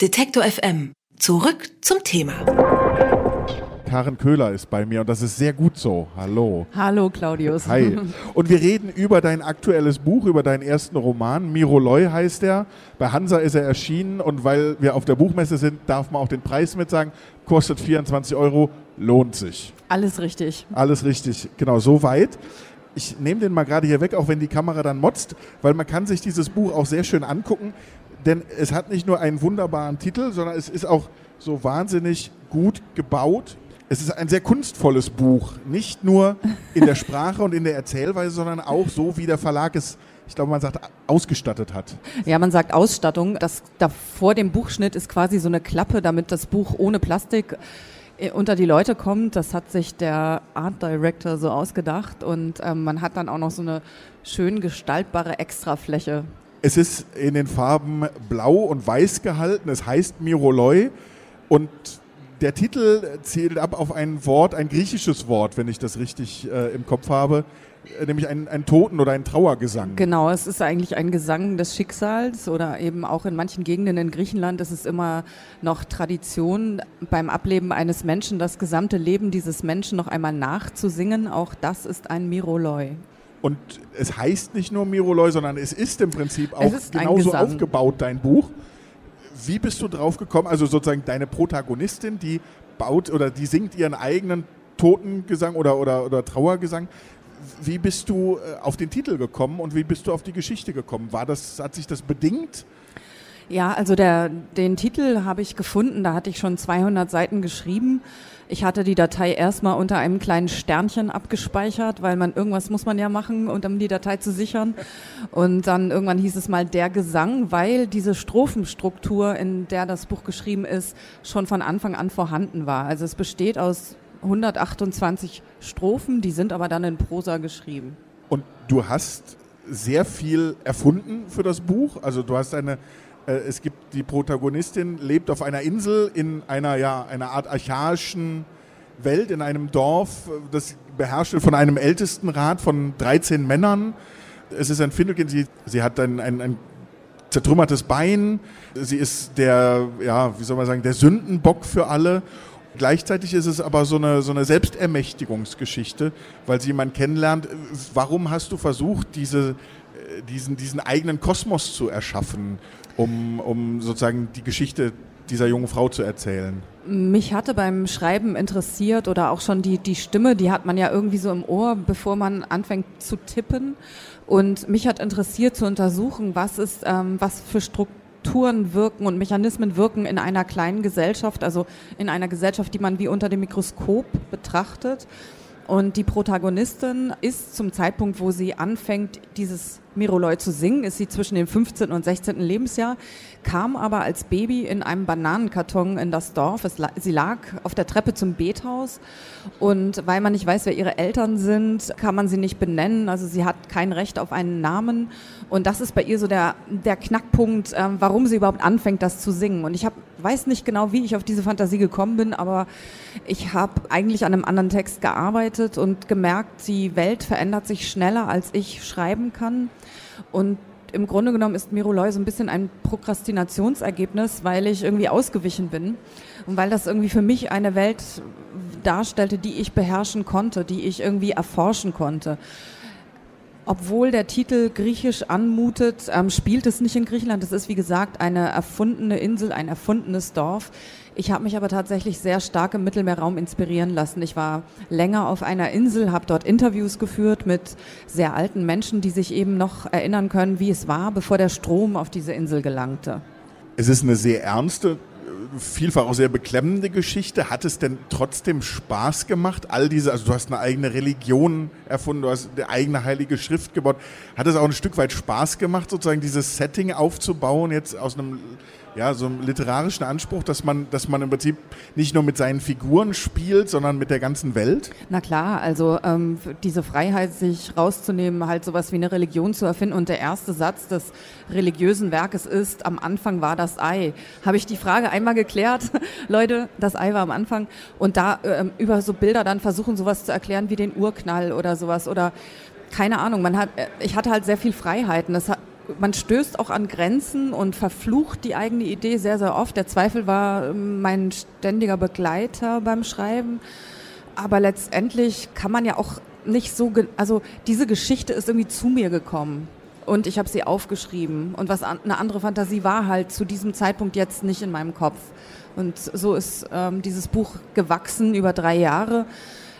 Detektor FM. Zurück zum Thema. Karen Köhler ist bei mir und das ist sehr gut so. Hallo. Hallo Claudius. Hi. Und wir reden über dein aktuelles Buch, über deinen ersten Roman. Miroloy heißt er. Bei Hansa ist er erschienen und weil wir auf der Buchmesse sind, darf man auch den Preis mit sagen. Kostet 24 Euro, lohnt sich. Alles richtig. Alles richtig, genau, so weit. Ich nehme den mal gerade hier weg, auch wenn die Kamera dann motzt, weil man kann sich dieses Buch auch sehr schön angucken denn es hat nicht nur einen wunderbaren Titel, sondern es ist auch so wahnsinnig gut gebaut. Es ist ein sehr kunstvolles Buch, nicht nur in der Sprache und in der Erzählweise, sondern auch so, wie der Verlag es ich glaube, man sagt, ausgestattet hat. Ja, man sagt Ausstattung. Das da vor dem Buchschnitt ist quasi so eine Klappe, damit das Buch ohne Plastik äh, unter die Leute kommt. Das hat sich der Art Director so ausgedacht und ähm, man hat dann auch noch so eine schön gestaltbare Extrafläche es ist in den Farben blau und weiß gehalten. Es heißt Miroloi und der Titel zielt ab auf ein Wort, ein griechisches Wort, wenn ich das richtig äh, im Kopf habe, äh, nämlich ein, ein Toten- oder ein Trauergesang. Genau, es ist eigentlich ein Gesang des Schicksals oder eben auch in manchen Gegenden in Griechenland ist es immer noch Tradition, beim Ableben eines Menschen das gesamte Leben dieses Menschen noch einmal nachzusingen. Auch das ist ein Miroloi. Und es heißt nicht nur Miroloi, sondern es ist im Prinzip auch genauso aufgebaut, dein Buch. Wie bist du drauf gekommen? Also sozusagen deine Protagonistin, die baut oder die singt ihren eigenen Totengesang oder, oder, oder Trauergesang. Wie bist du äh, auf den Titel gekommen und wie bist du auf die Geschichte gekommen? War das, hat sich das bedingt? Ja, also der, den Titel habe ich gefunden, da hatte ich schon 200 Seiten geschrieben. Ich hatte die Datei erstmal unter einem kleinen Sternchen abgespeichert, weil man irgendwas muss man ja machen, um die Datei zu sichern. Und dann irgendwann hieß es mal der Gesang, weil diese Strophenstruktur, in der das Buch geschrieben ist, schon von Anfang an vorhanden war. Also es besteht aus 128 Strophen, die sind aber dann in Prosa geschrieben. Und du hast sehr viel erfunden für das Buch. Also du hast eine es gibt die Protagonistin, lebt auf einer Insel in einer, ja, einer Art archaischen Welt, in einem Dorf, das beherrscht wird von einem Ältestenrat von 13 Männern. Es ist ein Findelkind, sie, sie hat ein, ein, ein zertrümmertes Bein, sie ist der, ja, wie soll man sagen, der Sündenbock für alle. Gleichzeitig ist es aber so eine, so eine Selbstermächtigungsgeschichte, weil sie jemanden kennenlernt. Warum hast du versucht, diese, äh, diesen, diesen eigenen Kosmos zu erschaffen? um, um sozusagen die Geschichte dieser jungen Frau zu erzählen? Mich hatte beim Schreiben interessiert oder auch schon die, die Stimme, die hat man ja irgendwie so im Ohr, bevor man anfängt zu tippen. Und mich hat interessiert zu untersuchen, was ist, ähm, was für Strukturen wirken und Mechanismen wirken in einer kleinen Gesellschaft, also in einer Gesellschaft, die man wie unter dem Mikroskop betrachtet. Und die Protagonistin ist zum Zeitpunkt, wo sie anfängt, dieses Miroloi zu singen, ist sie zwischen dem 15. und 16. Lebensjahr, kam aber als Baby in einem Bananenkarton in das Dorf. Es, sie lag auf der Treppe zum Bethaus und weil man nicht weiß, wer ihre Eltern sind, kann man sie nicht benennen. Also sie hat kein Recht auf einen Namen und das ist bei ihr so der, der Knackpunkt, äh, warum sie überhaupt anfängt, das zu singen. Und ich hab, weiß nicht genau, wie ich auf diese Fantasie gekommen bin, aber ich habe eigentlich an einem anderen Text gearbeitet und gemerkt, die Welt verändert sich schneller, als ich schreiben kann. Und im Grunde genommen ist Miroloi so ein bisschen ein Prokrastinationsergebnis, weil ich irgendwie ausgewichen bin und weil das irgendwie für mich eine Welt darstellte, die ich beherrschen konnte, die ich irgendwie erforschen konnte. Obwohl der Titel griechisch anmutet, ähm, spielt es nicht in Griechenland. Es ist, wie gesagt, eine erfundene Insel, ein erfundenes Dorf. Ich habe mich aber tatsächlich sehr stark im Mittelmeerraum inspirieren lassen. Ich war länger auf einer Insel, habe dort Interviews geführt mit sehr alten Menschen, die sich eben noch erinnern können, wie es war, bevor der Strom auf diese Insel gelangte. Es ist eine sehr ernste vielfach auch sehr beklemmende Geschichte. Hat es denn trotzdem Spaß gemacht, all diese, also du hast eine eigene Religion erfunden, du hast eine eigene heilige Schrift gebaut. Hat es auch ein Stück weit Spaß gemacht, sozusagen dieses Setting aufzubauen, jetzt aus einem ja, so einem literarischen Anspruch, dass man, dass man im Prinzip nicht nur mit seinen Figuren spielt, sondern mit der ganzen Welt? Na klar, also ähm, diese Freiheit, sich rauszunehmen, halt sowas wie eine Religion zu erfinden. Und der erste Satz des religiösen Werkes ist, am Anfang war das Ei. Habe ich die Frage einmal geklärt, Leute, das Ei war am Anfang. Und da ähm, über so Bilder dann versuchen, sowas zu erklären wie den Urknall oder sowas oder keine Ahnung, man hat, äh, ich hatte halt sehr viel Freiheiten. Das man stößt auch an Grenzen und verflucht die eigene Idee sehr, sehr oft. Der Zweifel war ähm, mein ständiger Begleiter beim Schreiben. Aber letztendlich kann man ja auch nicht so, also diese Geschichte ist irgendwie zu mir gekommen und ich habe sie aufgeschrieben. Und was an, eine andere Fantasie war halt zu diesem Zeitpunkt jetzt nicht in meinem Kopf. Und so ist ähm, dieses Buch gewachsen über drei Jahre.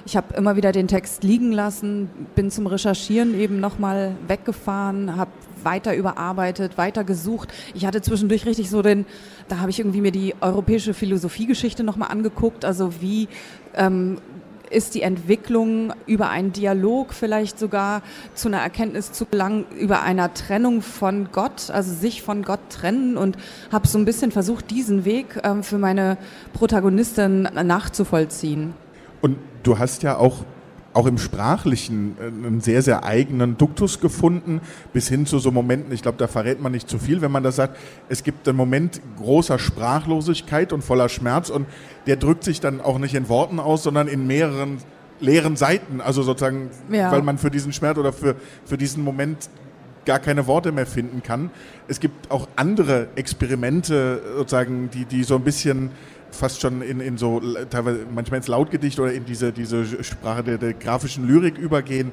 Ich habe immer wieder den Text liegen lassen, bin zum Recherchieren eben nochmal weggefahren, habe weiter überarbeitet, weiter gesucht. Ich hatte zwischendurch richtig so den, da habe ich irgendwie mir die europäische Philosophiegeschichte nochmal angeguckt, also wie ähm, ist die Entwicklung über einen Dialog vielleicht sogar zu einer Erkenntnis zu gelangen, über einer Trennung von Gott, also sich von Gott trennen und habe so ein bisschen versucht, diesen Weg ähm, für meine Protagonistin nachzuvollziehen. Und du hast ja auch auch im Sprachlichen äh, einen sehr, sehr eigenen Duktus gefunden, bis hin zu so Momenten, ich glaube, da verrät man nicht zu viel, wenn man das sagt, es gibt einen Moment großer Sprachlosigkeit und voller Schmerz und der drückt sich dann auch nicht in Worten aus, sondern in mehreren leeren Seiten, also sozusagen, ja. weil man für diesen Schmerz oder für, für diesen Moment gar keine Worte mehr finden kann. Es gibt auch andere Experimente, sozusagen, die, die so ein bisschen fast schon in, in so teilweise manchmal ins Lautgedicht oder in diese, diese Sprache der, der grafischen Lyrik übergehen.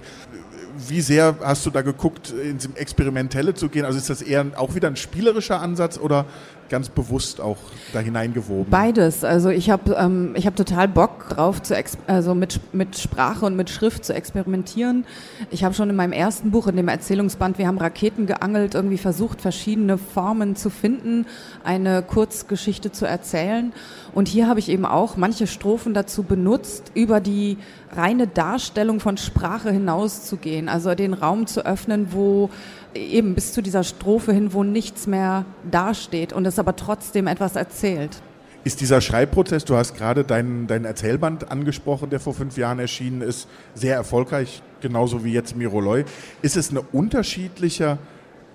Wie sehr hast du da geguckt, ins Experimentelle zu gehen? Also ist das eher auch wieder ein spielerischer Ansatz oder ganz bewusst auch da hineingewoben? Beides. Also ich habe ähm, ich hab total Bock drauf, zu also mit, mit Sprache und mit Schrift zu experimentieren. Ich habe schon in meinem ersten Buch, in dem Erzählungsband Wir haben Raketen geangelt, irgendwie versucht, verschiedene Formen zu finden, eine Kurzgeschichte zu erzählen. Und hier habe ich eben auch manche Strophen dazu benutzt, über die reine Darstellung von Sprache hinauszugehen, also den Raum zu öffnen, wo eben bis zu dieser Strophe hin, wo nichts mehr dasteht und es aber trotzdem etwas erzählt. Ist dieser Schreibprozess, du hast gerade deinen, deinen Erzählband angesprochen, der vor fünf Jahren erschienen ist, sehr erfolgreich, genauso wie jetzt Miroloy. Ist es ein unterschiedlicher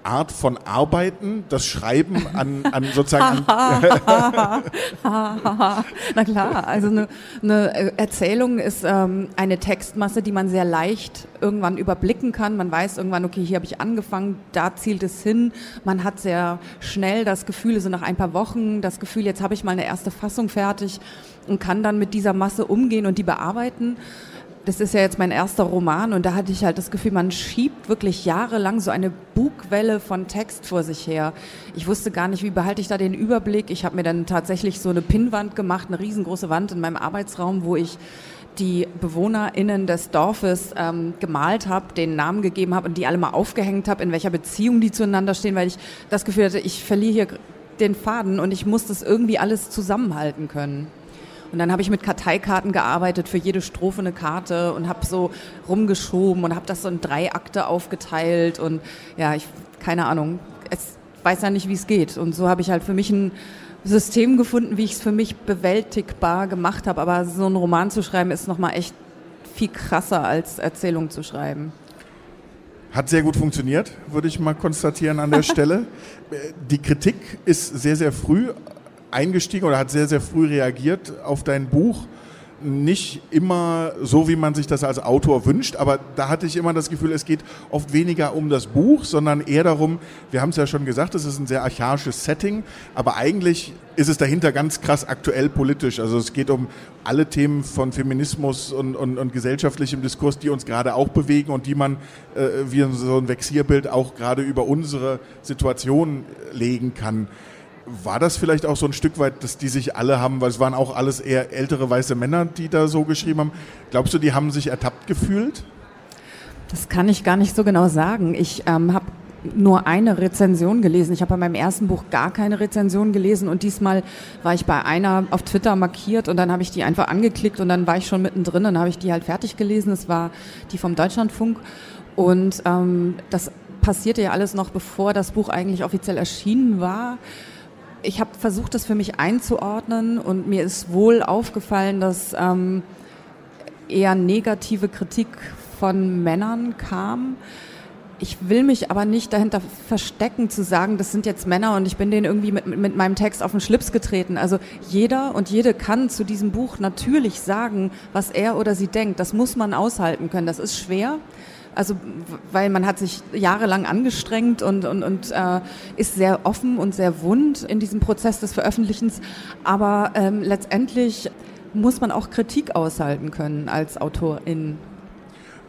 Art von Arbeiten, das Schreiben an, an sozusagen. Na klar, also eine, eine Erzählung ist ähm, eine Textmasse, die man sehr leicht irgendwann überblicken kann. Man weiß irgendwann, okay, hier habe ich angefangen, da zielt es hin. Man hat sehr schnell das Gefühl, so nach ein paar Wochen, das Gefühl, jetzt habe ich mal eine erste Fassung fertig und kann dann mit dieser Masse umgehen und die bearbeiten das ist ja jetzt mein erster Roman und da hatte ich halt das Gefühl, man schiebt wirklich jahrelang so eine Bugwelle von Text vor sich her. Ich wusste gar nicht, wie behalte ich da den Überblick. Ich habe mir dann tatsächlich so eine Pinnwand gemacht, eine riesengroße Wand in meinem Arbeitsraum, wo ich die BewohnerInnen des Dorfes ähm, gemalt habe, den Namen gegeben habe und die alle mal aufgehängt habe, in welcher Beziehung die zueinander stehen, weil ich das Gefühl hatte, ich verliere hier den Faden und ich muss das irgendwie alles zusammenhalten können. Und dann habe ich mit Karteikarten gearbeitet, für jede Strophe eine Karte und habe so rumgeschoben und habe das so in drei Akte aufgeteilt und ja, ich keine Ahnung, es weiß ja nicht, wie es geht. Und so habe ich halt für mich ein System gefunden, wie ich es für mich bewältigbar gemacht habe. Aber so einen Roman zu schreiben ist nochmal echt viel krasser als Erzählung zu schreiben. Hat sehr gut funktioniert, würde ich mal konstatieren an der Stelle. Die Kritik ist sehr, sehr früh eingestiegen oder hat sehr, sehr früh reagiert auf dein Buch. Nicht immer so, wie man sich das als Autor wünscht, aber da hatte ich immer das Gefühl, es geht oft weniger um das Buch, sondern eher darum, wir haben es ja schon gesagt, es ist ein sehr archaisches Setting, aber eigentlich ist es dahinter ganz krass aktuell politisch. Also es geht um alle Themen von Feminismus und, und, und gesellschaftlichem Diskurs, die uns gerade auch bewegen und die man äh, wie so ein Vexierbild auch gerade über unsere Situation legen kann. War das vielleicht auch so ein Stück weit, dass die sich alle haben, weil es waren auch alles eher ältere weiße Männer, die da so geschrieben haben. Glaubst du, die haben sich ertappt gefühlt? Das kann ich gar nicht so genau sagen. Ich ähm, habe nur eine Rezension gelesen. Ich habe bei meinem ersten Buch gar keine Rezension gelesen und diesmal war ich bei einer auf Twitter markiert und dann habe ich die einfach angeklickt und dann war ich schon mittendrin und habe ich die halt fertig gelesen. Das war die vom Deutschlandfunk und ähm, das passierte ja alles noch bevor das Buch eigentlich offiziell erschienen war ich habe versucht, das für mich einzuordnen und mir ist wohl aufgefallen, dass ähm, eher negative Kritik von Männern kam. Ich will mich aber nicht dahinter verstecken, zu sagen, das sind jetzt Männer und ich bin denen irgendwie mit, mit meinem Text auf den Schlips getreten. Also jeder und jede kann zu diesem Buch natürlich sagen, was er oder sie denkt. Das muss man aushalten können. Das ist schwer Also weil man hat sich jahrelang angestrengt und, und, und äh, ist sehr offen und sehr wund in diesem Prozess des Veröffentlichens. Aber ähm, letztendlich muss man auch Kritik aushalten können als Autorin.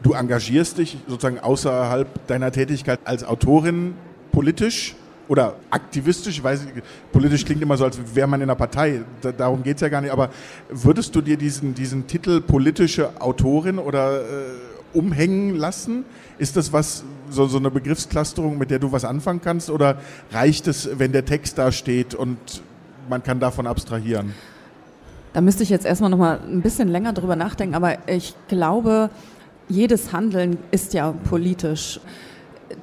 Du engagierst dich sozusagen außerhalb deiner Tätigkeit als Autorin politisch oder aktivistisch, ich weiß, politisch klingt immer so, als wäre man in einer Partei, da, darum geht es ja gar nicht, aber würdest du dir diesen, diesen Titel politische Autorin oder äh, umhängen lassen? Ist das was, so, so eine Begriffsklasterung, mit der du was anfangen kannst oder reicht es, wenn der Text da steht und man kann davon abstrahieren? Da müsste ich jetzt erstmal noch mal ein bisschen länger drüber nachdenken, aber ich glaube, jedes Handeln ist ja politisch.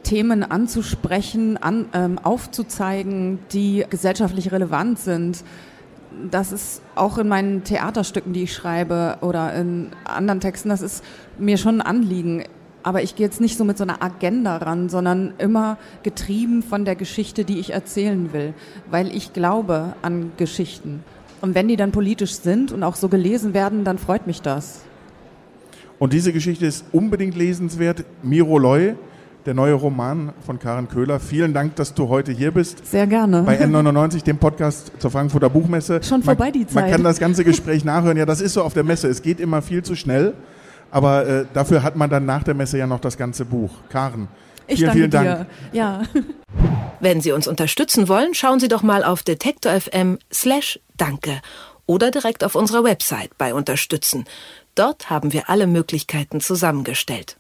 Themen anzusprechen, an, ähm, aufzuzeigen, die gesellschaftlich relevant sind. Das ist auch in meinen Theaterstücken, die ich schreibe oder in anderen Texten, das ist mir schon ein Anliegen. Aber ich gehe jetzt nicht so mit so einer Agenda ran, sondern immer getrieben von der Geschichte, die ich erzählen will, weil ich glaube an Geschichten. Und wenn die dann politisch sind und auch so gelesen werden, dann freut mich das. Und diese Geschichte ist unbedingt lesenswert. Miro Loy, der neue Roman von Karen Köhler. Vielen Dank, dass du heute hier bist. Sehr gerne. Bei N99, dem Podcast zur Frankfurter Buchmesse. Schon vorbei man, die Zeit. Man kann das ganze Gespräch nachhören. Ja, das ist so auf der Messe. Es geht immer viel zu schnell. Aber äh, dafür hat man dann nach der Messe ja noch das ganze Buch. Karen, ich vielen, vielen Dank. Dir. Ja. Wenn Sie uns unterstützen wollen, schauen Sie doch mal auf detektor.fm slash danke oder direkt auf unserer Website bei Unterstützen. Dort haben wir alle Möglichkeiten zusammengestellt.